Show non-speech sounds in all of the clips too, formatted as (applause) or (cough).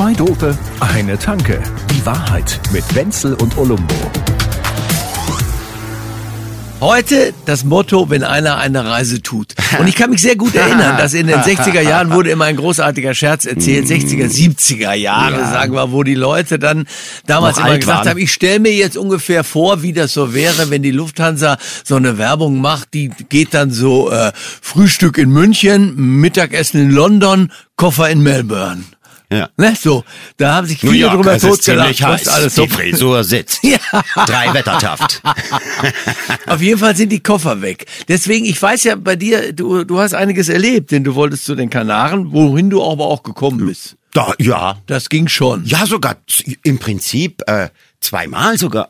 Zwei Dope, eine Tanke. Die Wahrheit mit Wenzel und Olumbo. Heute das Motto, wenn einer eine Reise tut. Und ich kann mich sehr gut erinnern, dass in den 60er Jahren wurde immer ein großartiger Scherz erzählt, 60er, 70er Jahre, sagen wir, wo die Leute dann damals Noch immer gesagt waren. haben, ich stelle mir jetzt ungefähr vor, wie das so wäre, wenn die Lufthansa so eine Werbung macht, die geht dann so äh, Frühstück in München, Mittagessen in London, Koffer in Melbourne. Ja. Ne, so, da haben sich viele drüber totgelacht, was alles so Die Frisur sitzt. (laughs) Ja. Drei Wettertaft. (laughs) Auf jeden Fall sind die Koffer weg. Deswegen, ich weiß ja bei dir, du, du hast einiges erlebt, denn du wolltest zu den Kanaren, wohin du aber auch gekommen bist. Da, ja. Das ging schon. Ja, sogar im Prinzip äh, zweimal sogar.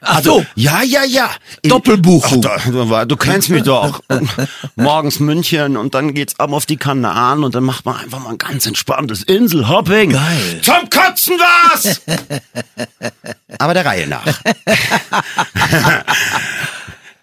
Ach so. Ja, ja, ja. In- Doppelbuchung. Ach, da, du kennst mich doch. (laughs) Morgens München und dann geht's ab auf die Kanaren und dann macht man einfach mal ein ganz entspanntes Inselhopping. Geil. Zum Kotzen was! (laughs) Aber der Reihe nach. (laughs)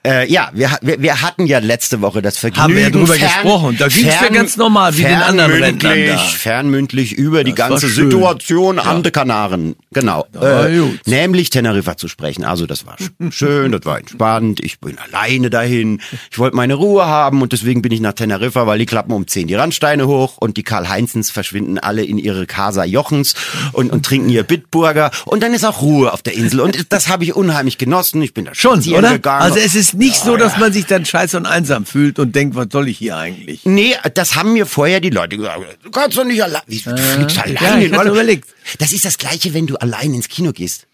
Äh, ja, wir, wir, wir hatten ja letzte Woche das Vergnügen. Haben wir ja drüber gesprochen. Da ging's ja ganz normal, wie den anderen Rentnern da. fernmündlich- über die Das war ganze. Situation an den Kanaren. Genau. Äh, nämlich Teneriffa zu sprechen. Also das war sch- (laughs) schön, das war entspannt. Ich bin alleine dahin. Ich wollte meine Ruhe haben und deswegen bin ich nach Teneriffa, weil die klappen um 10 die Randsteine hoch und die Karl-Heinzens verschwinden alle in ihre Casa Jochens und, und trinken ihr Bitburger. Und dann ist auch Ruhe auf der Insel. Und das habe ich unheimlich genossen. Ich bin da Schon, oder? gegangen. Also es ist nicht so, dass man sich dann scheiße und einsam fühlt und denkt, was soll ich hier eigentlich? Nee, das haben mir vorher die Leute gesagt. Du kannst doch nicht allein. Du fliegst allein ja, überlegt. Das ist das Gleiche, wenn du allein ins Kino gehst.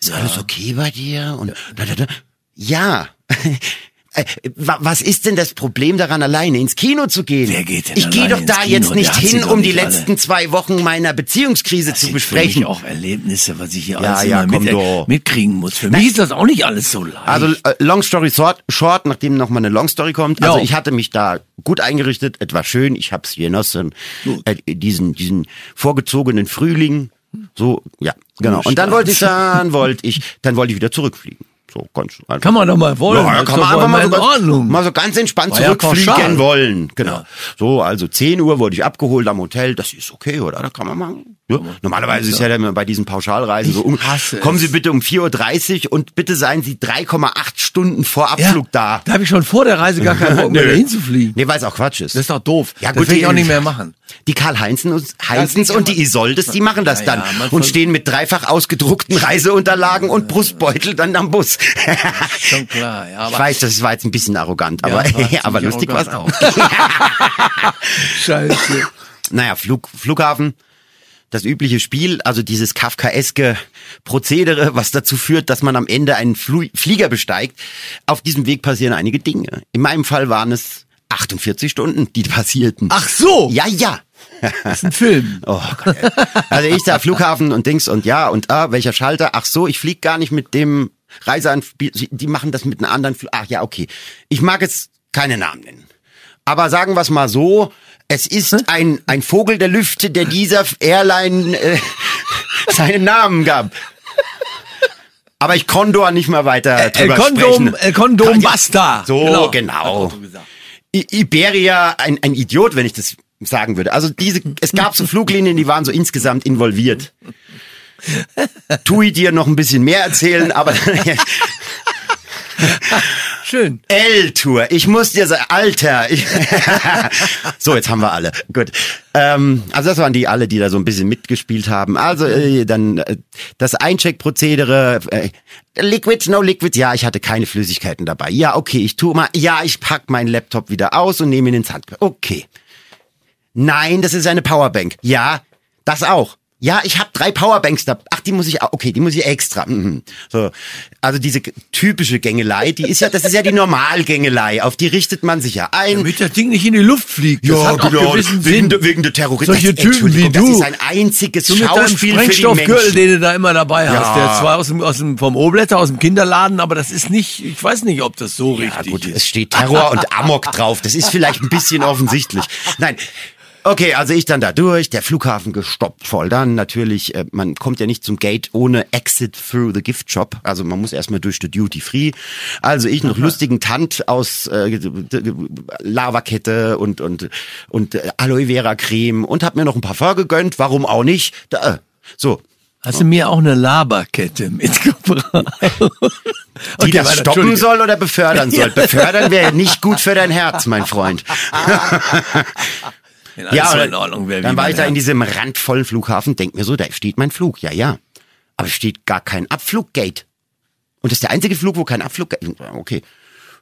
Ist alles okay bei dir? Und da, da, da. Ja. (laughs) Äh, wa- Was ist denn das Problem daran, alleine ins Kino zu gehen? Wer geht denn ich gehe doch da Kino? jetzt nicht hin, um die nicht alle. letzten zwei Wochen meiner Beziehungskrise zu sind besprechen. mich auch Erlebnisse, was ich hier Ja, alles ja, mit, doch. mitkriegen muss. Für mich ist das auch nicht alles so leicht. Also äh, Long Story short, short nachdem noch mal eine Long Story kommt. Also Ja. ich hatte mich da gut eingerichtet, etwas schön. Ich hab's genossen, äh, diesen diesen vorgezogenen Frühling. So, ja, genau. Und dann wollte ich dann wollte ich dann wollte ich wieder zurückfliegen. So ganz einfach. kann man doch mal wollen. Ja, Das kann man einfach mal so, ganz, Ordnung. mal so ganz entspannt War ja zurückfliegen pauschal. wollen. Genau. Ja. So, also 10 Uhr wurde ich abgeholt am Hotel. Das ist okay, oder? Da kann man machen. Ja. Normalerweise ist ja dann bei diesen Pauschalreisen so, um, kommen. Sie bitte um 4.30 Uhr und bitte seien Sie 3,8 Stunden vor Abflug da. Da habe ich schon vor der Reise gar keinen Bock mehr (laughs) Nö. dahin zu fliegen. Nee, weil es auch Quatsch ist. Das ist doch doof. Ja, das gut, will ich auch nicht mehr machen. Die Karl-Heinzens Ja, Heinzens und die Isoldes, die machen das Ja, dann ja, und stehen mit dreifach ausgedruckten (laughs) Reiseunterlagen und Brustbeutel dann am Bus. Schon klar, ja. ich weiß, das war jetzt ein bisschen arrogant, Ja, aber, (laughs) ziemlich aber lustig war es auch. (laughs) Scheiße. Naja, Flug, Flughafen, das übliche Spiel, also dieses kafkaeske Prozedere, was dazu führt, dass man am Ende einen Flu Flieger besteigt. Auf diesem Weg passieren einige Dinge. In meinem Fall waren es 48 Stunden, die passierten. Ach so, Ja, ja. das ist ein Film. (laughs) Oh Gott. Also ich da Flughafen und Dings und ja und ah, welcher Schalter? Ach so, ich flieg gar nicht mit dem Reiseanbieter. Die machen das mit einem anderen Flug. Ach ja, okay. Ich mag jetzt keine Namen nennen. Aber sagen wir es mal so, es ist ein, ein Vogel der Lüfte, der dieser Airline äh, (laughs) seinen Namen gab. Aber ich Condor nicht mehr weiter El drüber Condom, sprechen. Ja, Basta. So, genau. I Iberia, ein, ein Idiot, wenn ich das sagen würde. Also diese, es gab so Fluglinien, die waren so insgesamt involviert. Tui dir noch ein bisschen mehr erzählen, aber (laughs) Schön. L-Tour. Ich muss dir sagen, Alter. Ich (laughs) so, jetzt haben wir alle. Gut. Ähm, also das waren die alle, die da so ein bisschen mitgespielt haben. Also äh, dann äh, das Eincheckprozedere. Äh, Liquid, no Liquid. Ja, ich hatte keine Flüssigkeiten dabei. Ja, okay, ich tu mal. Ja, ich pack meinen Laptop wieder aus und nehme ihn ins Handgepäck. Okay. Nein, das ist eine Powerbank. Ja, das auch. Ja, ich habe drei Powerbanks da. Ach, die muss ich auch. Okay, die muss ich extra. Mhm. So, also diese typische Gängelei, die ist ja, das ist ja die Normalgängelei. Auf die richtet man sich ja ein. Damit das Ding nicht in die Luft fliegt. Das auch gewissen wegen, Sinn. der- wegen der Terroristen. Solche Typen wie du. Das ist ein einziges Du mit Schauspiel für die Menschen. den du da immer dabei hast, Ja. der zwar aus dem, aus dem, vom Obletter, aus dem Kinderladen, aber das ist nicht, ich weiß nicht, ob das so Ja richtig gut, ist. es steht Terror und Amok drauf. Das ist vielleicht ein bisschen (laughs) offensichtlich. Nein, Okay, also ich dann da durch, der Flughafen gestoppt voll. Dann natürlich, äh, man kommt ja nicht zum Gate ohne Exit through the Gift Shop. Also man muss erstmal durch die Duty Free. Also ich noch lustigen Tant aus äh, Lavakette und und und äh, Aloe Vera Creme und hab mir noch ein Parfum gegönnt. Warum auch nicht? Da, äh, so, Hast du mir auch eine Laberkette mitgebracht? (laughs) die Okay, das stoppen soll oder befördern soll. (laughs) Befördern wäre nicht gut für dein Herz, mein Freund. (laughs) Wenn alles so oder- in Ordnung wäre. Dann war ich da in diesem randvollen Flughafen, denk mir so, da steht mein Flug. Ja, ja. Aber es steht gar kein Abfluggate. Und das ist der einzige Flug, wo kein Abfluggate. Okay.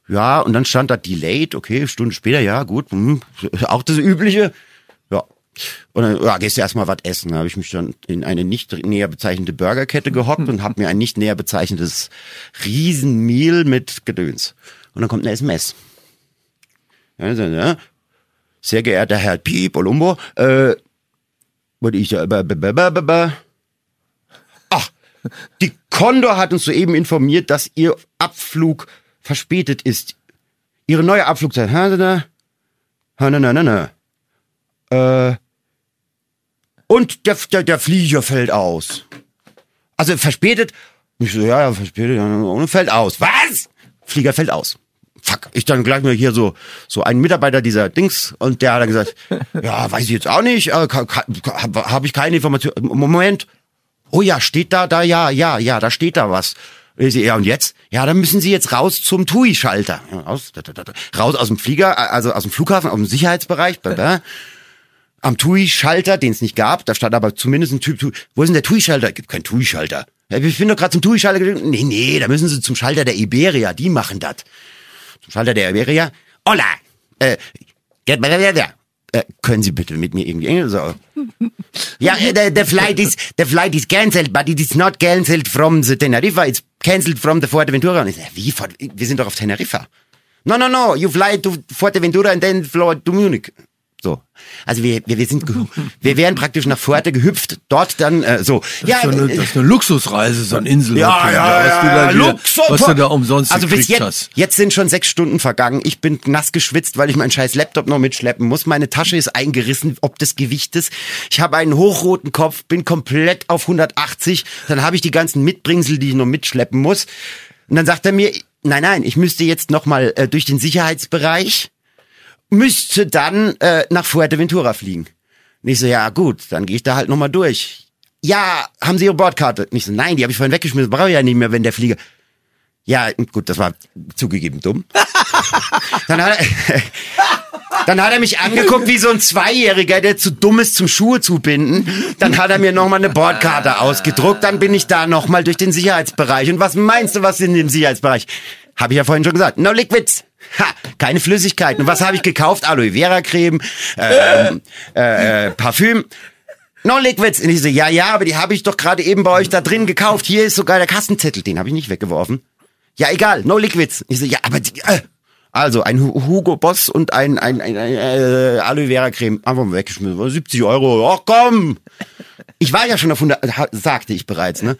Ja, und dann stand da delayed, okay, Stunde später, ja, gut. Hm, auch das Übliche. Ja. Und dann ja, gehst du erstmal was essen. Da habe ich mich dann in eine nicht näher bezeichnete Burgerkette gehockt und habe mir ein nicht näher bezeichnetes Riesenmeal mit Gedöns. Und dann kommt eine SMS. Ja, so, ja. Sehr geehrter Herr Piep Olumbo, äh, wollte ich ba, ba. Ach, die Condor hat uns soeben informiert, dass Ihr Abflug verspätet ist. Ihre neue Abflugzeit, ha, ha, na, na, na, na. Äh, und der, der, der Flieger fällt aus. Also verspätet. Ich so, ja, ja, verspätet, ja, und fällt aus. Was? Flieger fällt aus. Fuck. Ich dann gleich mal hier so, so ein Mitarbeiter dieser Dings und der hat dann gesagt, (laughs) ja, weiß ich jetzt auch nicht, äh, habe hab ich keine Information. Moment. Oh ja, steht da, da, ja, ja, ja, da steht da was. Ja, und jetzt? Ja, dann müssen Sie jetzt raus zum TUI-Schalter. Raus, da, da, da, da. raus aus dem Flieger, also aus dem Flughafen, aus dem Sicherheitsbereich. Bla am TUI-Schalter, den es nicht gab, da stand aber zumindest ein Typ, wo ist denn der TUI-Schalter? Gibt keinen TUI-Schalter. Ich bin doch gerade zum TUI-Schalter. gegangen. Nee, nee, da müssen Sie zum Schalter der Iberia, die machen das. Schalter der Iberia. Hola, äh, äh, können Sie bitte mit mir irgendwie Englisch so? (laughs) Ja, äh, the, the flight is the flight is cancelled, but it is not cancelled from the Teneriffa. It's cancelled from the Fuerteventura. Und ich sag, wie? Wir sind doch auf Teneriffa. No, no, no. You fly to Fuerteventura and then fly to Munich. So. Also wir, wir, wir sind, wir wären praktisch nach Fuerte gehüpft, dort dann, äh, so. Ja, Das ist, so eine, äh, das ist eine Luxusreise, so ein Insel. ja, ja, ja, da, wieder, Luxus. was du da umsonst Also bis jetzt, hast. jetzt sind schon sechs Stunden vergangen. Ich bin nass geschwitzt, weil ich meinen scheiß Laptop noch mitschleppen muss. Meine Tasche ist eingerissen, ob des Gewichtes. Ich habe einen hochroten Kopf, bin komplett auf 180. Dann habe ich die ganzen Mitbringsel, die ich noch mitschleppen muss. Und dann sagt er mir, nein, nein, ich müsste jetzt noch mal äh, durch den Sicherheitsbereich, müsste dann äh, nach Fuerteventura fliegen. Und ich so, ja gut, dann gehe ich da halt noch mal durch. Ja, haben Sie Ihre Bordkarte? Und ich so, nein, die habe ich vorhin weggeschmissen, brauche ich ja nicht mehr, wenn der Flieger... Ja, gut, das war zugegeben dumm. (laughs) dann, hat er, (laughs) dann hat er mich angeguckt wie so ein Zweijähriger, der zu dumm ist zum Schuhe zu binden. Dann hat er mir nochmal eine Bordkarte ausgedruckt. Dann bin ich da nochmal durch den Sicherheitsbereich. Und was meinst du, was in dem Sicherheitsbereich? Habe ich ja vorhin schon gesagt. No liquids. Ha, keine Flüssigkeiten. Und was habe ich gekauft? Aloe Vera Creme, ähm, äh, äh, Parfüm. No liquids. Und ich so, ja, ja, aber die habe ich doch gerade eben bei euch da drin gekauft. Hier ist sogar der Kassenzettel. Den habe ich nicht weggeworfen. Ja, egal, no liquids. Ich so, ja, aber die, äh, also ein Hu- Hugo Boss und ein, ein, ein, ein äh, Aloe Vera Creme. Einfach mal weggeschmissen. 70 Euro. Ach komm. Ich war ja schon auf 100, ha- sagte ich bereits, ne?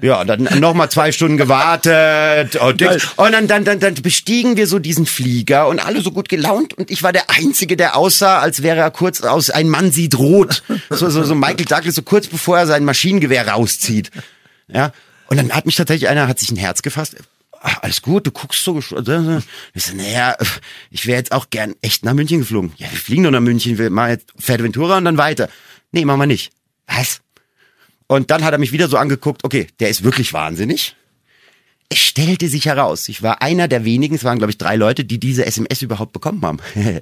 Ja, dann noch mal zwei Stunden gewartet und, und dann, dann, dann, dann bestiegen wir so diesen Flieger und alle so gut gelaunt und ich war der Einzige, der aussah, als wäre er kurz aus Ein Mann sieht rot. So, so, so Michael Douglas, so kurz bevor er sein Maschinengewehr rauszieht. Ja, und dann hat mich tatsächlich einer, hat sich ein Herz gefasst. Ach, alles gut, du guckst so. Ich so, naja, ich wäre jetzt auch gern echt nach München geflogen. Ja, wir fliegen doch nach München, wir machen jetzt Fuerteventura und dann weiter. Nee, machen wir nicht. Was? Und dann hat er mich wieder so angeguckt, okay, der ist wirklich wahnsinnig. Es stellte sich heraus, ich war einer der wenigen, es waren glaube ich drei Leute, die diese SMS überhaupt bekommen haben. (laughs)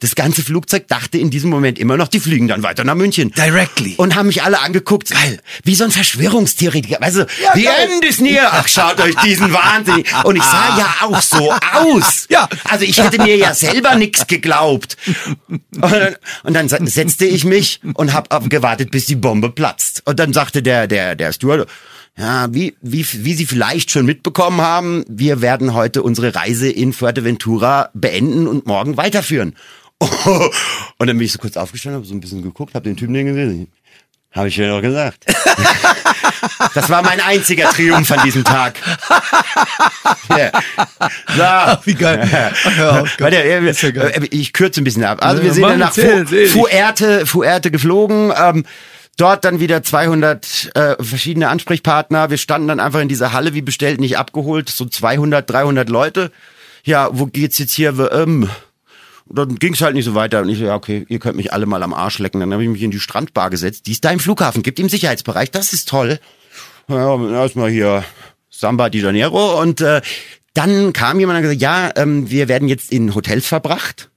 Das ganze Flugzeug dachte in diesem Moment immer noch, die fliegen dann weiter nach München. Directly. Und haben mich alle angeguckt. Geil. Wie so ein Verschwörungstheoretiker. Weißt du, the geil. end is near. Ach, schaut euch diesen Wahnsinn. (laughs) Und ich sah ja auch so aus. Ja. Also ich hätte mir ja selber nichts geglaubt. Und dann, und dann setzte ich mich und habe gewartet, bis die Bombe platzt. Und dann sagte der, der, der Steward, ja, wie, wie, wie Sie vielleicht schon mitbekommen haben, wir werden heute unsere Reise in Fuerteventura beenden und morgen weiterführen. (laughs) Und dann bin ich so kurz aufgestanden, habe so ein bisschen geguckt, habe den Typen den gesehen. Habe ich mir doch gesagt. (laughs) das war mein einziger Triumph an diesem Tag. (laughs) Yeah. So. Wie geil. Gott. Warte, äh, ja äh, ich kürze ein bisschen ab. Also Ja, wir sind dann nach. Fuerte, Fuerte geflogen. Ähm, dort dann wieder 200 äh, verschiedene Ansprechpartner. Wir standen dann einfach in dieser Halle, wie bestellt, nicht abgeholt. So 200, 300 Leute. Ja, wo geht's jetzt hier? Ähm, dann ging's halt nicht so weiter. Und ich so, ja, okay, ihr könnt mich alle mal am Arsch lecken. Dann habe ich mich in die Strandbar gesetzt. Die ist da im Flughafen, gibt im Sicherheitsbereich. Das ist toll. Ja, erstmal hier Samba de Janeiro. Und äh, dann kam jemand und hat gesagt, ja, ähm, wir werden jetzt in Hotels verbracht.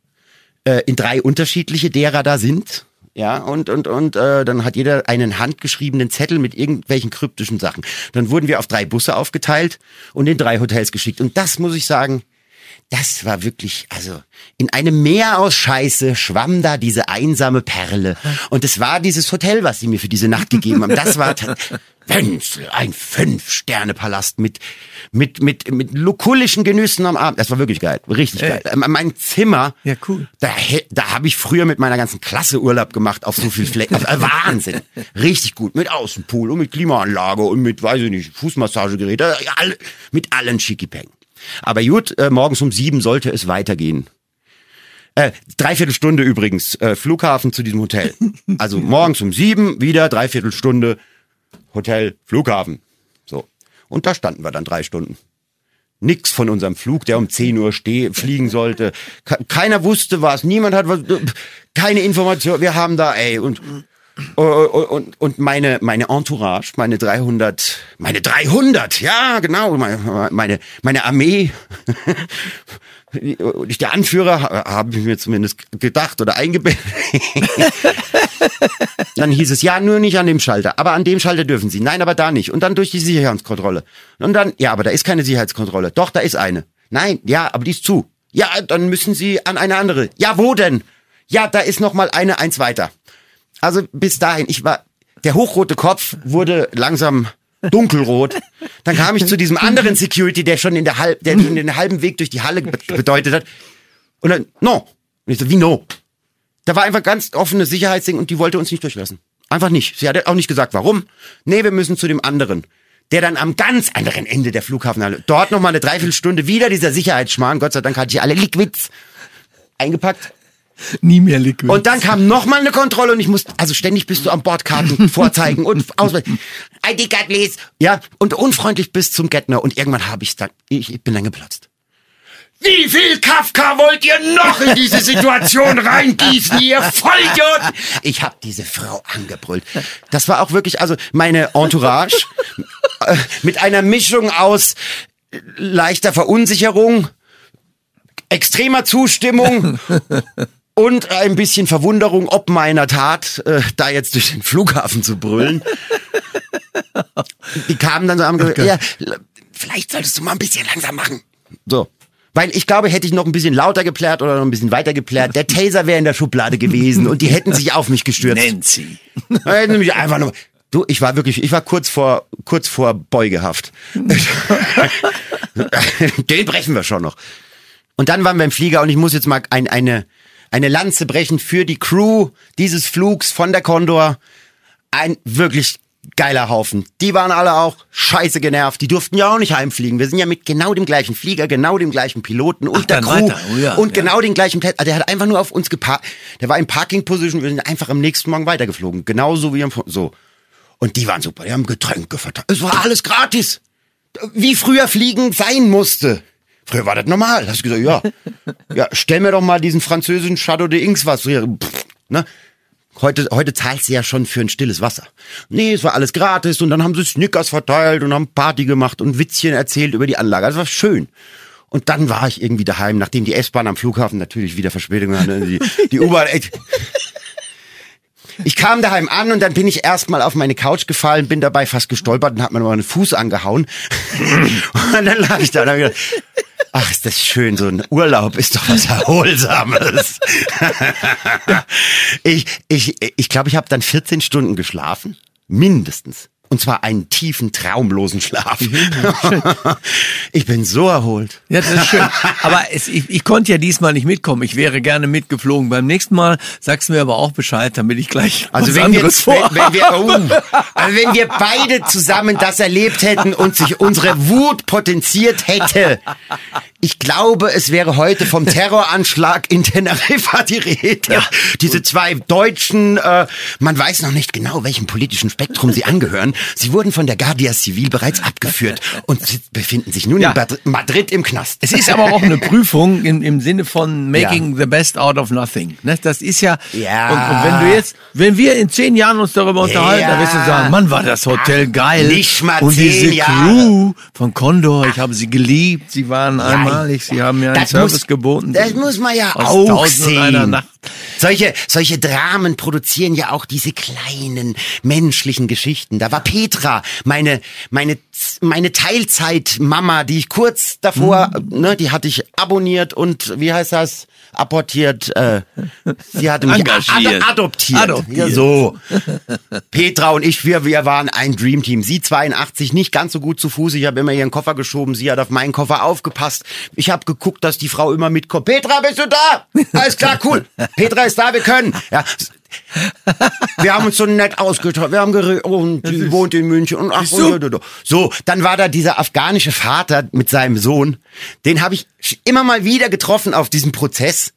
Äh, in drei unterschiedliche derer da sind. Ja, und, und, und äh, dann hat jeder einen handgeschriebenen Zettel mit irgendwelchen kryptischen Sachen. Dann wurden wir auf drei Busse aufgeteilt und in drei Hotels geschickt. Und das muss ich sagen, das war wirklich, also in einem Meer aus Scheiße schwamm da diese einsame Perle. Und es war dieses Hotel, was sie mir für diese Nacht gegeben haben. Das war (laughs) Wenzel, ein Fünf-Sterne-Palast mit, mit, mit, mit lukullischen Genüssen am Abend. Das war wirklich geil, richtig geil. Ähm, Mein Zimmer, Ja, cool. da, da habe ich früher mit meiner ganzen Klasse Urlaub gemacht auf so viel Flecken. Äh, Wahnsinn. Richtig gut. Mit Außenpool und mit Klimaanlage und mit, weiß ich nicht, Fußmassagegerät. äh, mit allen Schickipeng. Aber gut, äh, morgens um sieben sollte es weitergehen. Äh, dreiviertel Stunde übrigens, äh, Flughafen zu diesem Hotel. Also morgens um sieben, wieder dreiviertel Stunde Hotel, Flughafen. So. Und da standen wir dann drei Stunden. Nix von unserem Flug, der um 10 Uhr steh, fliegen sollte. Ke- Keiner wusste was, niemand hat was, keine Information. Wir haben da, ey, und, und, und, und meine, meine Entourage, meine 300, meine 300, ja, genau, meine, meine, Armee, (laughs) der Anführer, ha- habe ich mir zumindest gedacht oder eingebildet. (laughs) (laughs) Dann hieß es, ja, nur nicht an dem Schalter. Aber an dem Schalter dürfen Sie. Nein, aber da nicht. Und dann durch die Sicherheitskontrolle. Und dann, ja, aber da ist keine Sicherheitskontrolle. Doch, da ist eine. Nein, ja, aber die ist zu. Ja, dann müssen Sie an eine andere. Ja, wo denn? Ja, da ist noch mal eine, eins weiter. Also bis dahin, ich war, der hochrote Kopf wurde langsam dunkelrot. Dann kam ich zu diesem anderen Security, der schon in der halb, der den halben Weg durch die Halle be- bedeutet hat. Und dann, no. Und ich so, wie no? Da war einfach ganz offenes Sicherheitsding und die wollte uns nicht durchlassen. Einfach nicht. Sie hat auch nicht gesagt, warum. Nee, wir müssen zu dem anderen. Der dann am ganz anderen Ende der Flughafenhalle, dort nochmal eine Dreiviertelstunde wieder dieser Sicherheitsschmarrn. Gott sei Dank hatte ich alle Liquids eingepackt. Nie mehr Liquid. Und dann kam nochmal eine Kontrolle und ich musste, also ständig bist du am Bordkarten (laughs) vorzeigen und ausweisen. ID card please. Ja, und unfreundlich bis zum Gettner. Und irgendwann habe ich dann, ich, ich bin dann geplatzt. Wie viel Kafka wollt ihr noch in diese Situation reingießen, ihr Vollidioten? Ich habe diese Frau angebrüllt. Das war auch wirklich, also meine Entourage äh, mit einer Mischung aus äh, leichter Verunsicherung, extremer Zustimmung (laughs) und ein bisschen Verwunderung ob meiner Tat, äh, da jetzt durch den Flughafen zu brüllen. Die kamen dann so am gesagt, ja, vielleicht solltest du mal ein bisschen langsam machen. So. Weil ich glaube, hätte ich noch ein bisschen lauter geplärt oder noch ein bisschen weiter geplärt, der Taser wäre in der Schublade gewesen und die hätten sich auf mich gestürzt. Nancy. Hätten mich einfach nur. Du, ich war wirklich, ich war kurz vor, kurz vor Beugehaft. (laughs) Den brechen wir schon noch. Und dann waren wir im Flieger und ich muss jetzt mal ein, eine, eine Lanze brechen für die Crew dieses Flugs von der Condor. Ein wirklich geiler Haufen. Die waren alle auch scheiße genervt. Die durften ja auch nicht heimfliegen. Wir sind ja mit genau dem gleichen Flieger, genau dem gleichen Piloten und Ach, der Crew. Oh ja, und ja. genau den gleichen Plätzen. Also der hat einfach nur auf uns geparkt. Der war in Parking Position. Wir sind einfach am nächsten Morgen weitergeflogen. Genauso wie am, so. Und die waren super. Die haben Getränke verteilt. Es war alles gratis. Wie früher fliegen sein musste. Früher war das normal. Hast du gesagt, ja. (laughs) Ja, stell mir doch mal diesen französischen Chateau de Inks was hier. Pff, ne? Heute, heute zahlst du ja schon für ein stilles Wasser. Nee, es war alles gratis und dann haben sie Snickers verteilt und haben Party gemacht und Witzchen erzählt über die Anlage. Das war schön. Und dann war ich irgendwie daheim, nachdem die S-Bahn am Flughafen natürlich wieder Verspätung hatte. Die, die U-Bahn. Ich kam daheim an und dann bin ich erstmal auf meine Couch gefallen, bin dabei fast gestolpert und hab mir mal einen Fuß angehauen. (laughs) Und dann lag ich da und hab gedacht, ach, ist das schön, so ein Urlaub ist doch was Erholsames. (laughs) ich ich, ich, glaube, ich habe dann 14 Stunden geschlafen. Mindestens. Und zwar einen tiefen, traumlosen Schlaf. (laughs) ich bin so erholt. Ja, das ist schön. Aber es, ich, ich konnte ja diesmal nicht mitkommen. Ich wäre gerne mitgeflogen. Beim nächsten Mal sagst du mir aber auch Bescheid, damit ich gleich Also was wenn wir, anderes wenn, vor. wenn, wir, oh, also wenn wir beide zusammen das erlebt hätten und sich unsere Wut potenziert hätte, ich glaube, es wäre heute vom Terroranschlag in Teneriffa die Rede. Diese zwei Deutschen, äh, man weiß noch nicht genau, welchem politischen Spektrum sie angehören. Sie wurden von der Guardia Civil bereits abgeführt und sie befinden sich nun Ja. in Madrid im Knast. Es ist aber auch eine Prüfung im, im Sinne von making the best out of nothing. Ne? Das ist ja, Ja. Und, und wenn du jetzt, wenn wir in zehn Jahren uns darüber unterhalten, Ja. dann wirst du sagen, Mann, war das Hotel geil. Nicht mal und diese Jahre. Crew von Condor, ich habe sie geliebt, sie waren einmalig, sie haben mir einen Das Service muss- geboten. Das muss man ja Aus auch sehen. Solche, solche Dramen produzieren ja auch diese kleinen menschlichen Geschichten. Da war Petra, meine, meine, meine Teilzeit-Mama, die ich kurz davor, Mhm. ne, die hatte ich abonniert und, wie heißt das? Apportiert, äh, sie hatte mich Engagiert. ad adoptiert. Adoptiert. Ja, so. Petra und ich, wir, wir waren ein Dreamteam. Sie 82, nicht ganz so gut zu Fuß. Ich habe immer ihren Koffer geschoben. Sie hat auf meinen Koffer aufgepasst. Ich habe geguckt, dass die Frau immer mitkommt. Petra, bist du da? Alles klar, cool. Petra ist da, wir können. Ja. Wir haben uns so nett ausgetauscht. Wir haben geredet, und die wohnt in München. Und ach, und. So, dann war da dieser afghanische Vater mit seinem Sohn. Den habe ich immer mal wieder getroffen auf diesem Prozess.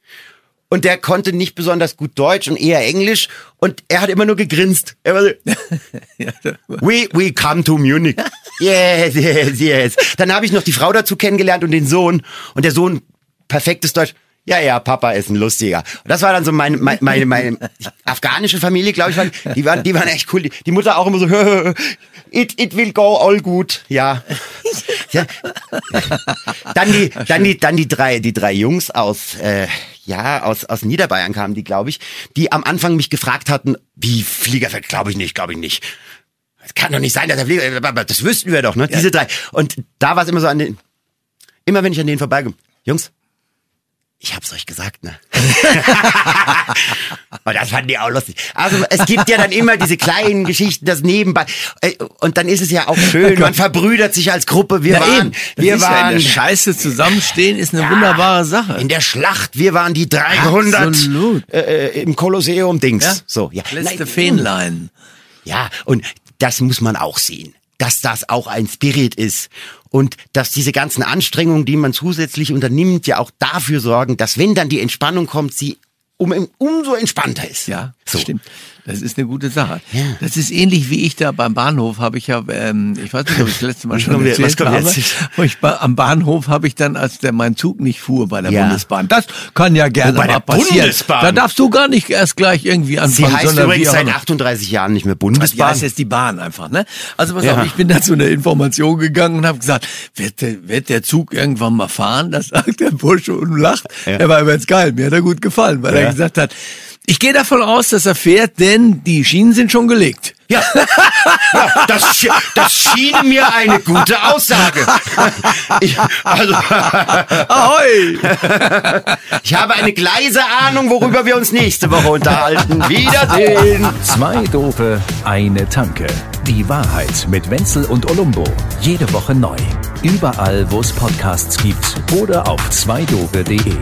Und der konnte nicht besonders gut Deutsch und eher Englisch. Und er hat immer nur gegrinst. Er war so, (laughs) we, we come to Munich. (laughs) Yes, yes, yes. Dann habe ich noch die Frau dazu kennengelernt und den Sohn. Und der Sohn, perfektes Deutsch. Ja, ja, Papa ist ein lustiger. Und das war dann so meine, meine, meine, meine afghanische Familie, glaube ich, waren, die waren, die waren echt cool. Die, Mutter auch immer so, (laughs) it, it will go all good. Ja. ja. Dann die, dann die, dann die drei, die drei Jungs aus, äh, ja, aus, aus Niederbayern kamen die, glaube ich, die am Anfang mich gefragt hatten, wie Fliegerfeld, glaube ich nicht, glaube ich nicht. Es kann doch nicht sein, dass der Flieger, aber das wüssten wir doch, ne? Diese drei. Und da war es immer so an den, immer wenn ich an denen vorbeigehe, Jungs, ich hab's euch gesagt, ne? (laughs) Und das fanden die auch lustig. Also es gibt ja dann immer diese kleinen Geschichten, das nebenbei. Äh, Und dann ist es ja auch schön, man verbrüdert sich als Gruppe. Wir Ja, waren, wir ist ja in waren der Scheiße zusammenstehen ist eine wunderbare Sache. in der Schlacht, wir waren die 300 Absolut. äh, äh, im Kolosseum Dings. Ja? So, ja. Letzte Fähnlein. Ja, und das muss man auch sehen, dass das auch ein Spirit ist und dass diese ganzen Anstrengungen, die man zusätzlich unternimmt, ja auch dafür sorgen, dass wenn dann die Entspannung kommt, sie um, umso entspannter ist. Ja, so. stimmt. Das ist eine gute Sache. Ja. Das ist ähnlich wie ich da beim Bahnhof habe ich ja, ähm, ich weiß nicht, ob ich das letzte Mal schon erzählt habe, ich am Bahnhof habe ich dann, als der mein Zug nicht fuhr bei der Ja. Bundesbahn. Das kann ja gerne Oh, bei mal der passieren. Bundesbahn? Da darfst du gar nicht erst gleich irgendwie Sie anfangen, heißt sondern übrigens seit immer. 38 Jahren nicht mehr Die Bundesbahn. heißt jetzt die Bahn einfach, ne? Also pass Ja. auf, ich bin da zu einer Information gegangen und habe gesagt, wird der, wird der Zug irgendwann mal fahren? Das sagt der Bursche und lacht. Ja. Er war übrigens geil, mir hat er gut gefallen, weil er gesagt hat, ich gehe davon aus, dass er fährt, denn die Schienen sind schon gelegt. Ja, ja das, schien- das schien mir eine gute Aussage. Ich, also, Ahoi! ich habe eine gleise Ahnung, worüber wir uns nächste Woche unterhalten. Wiedersehen. Zwei Dope, eine Tanke. Die Wahrheit mit Wenzel und Olumbo. Jede Woche neu. Überall, wo es Podcasts gibt oder auf zweidope.de.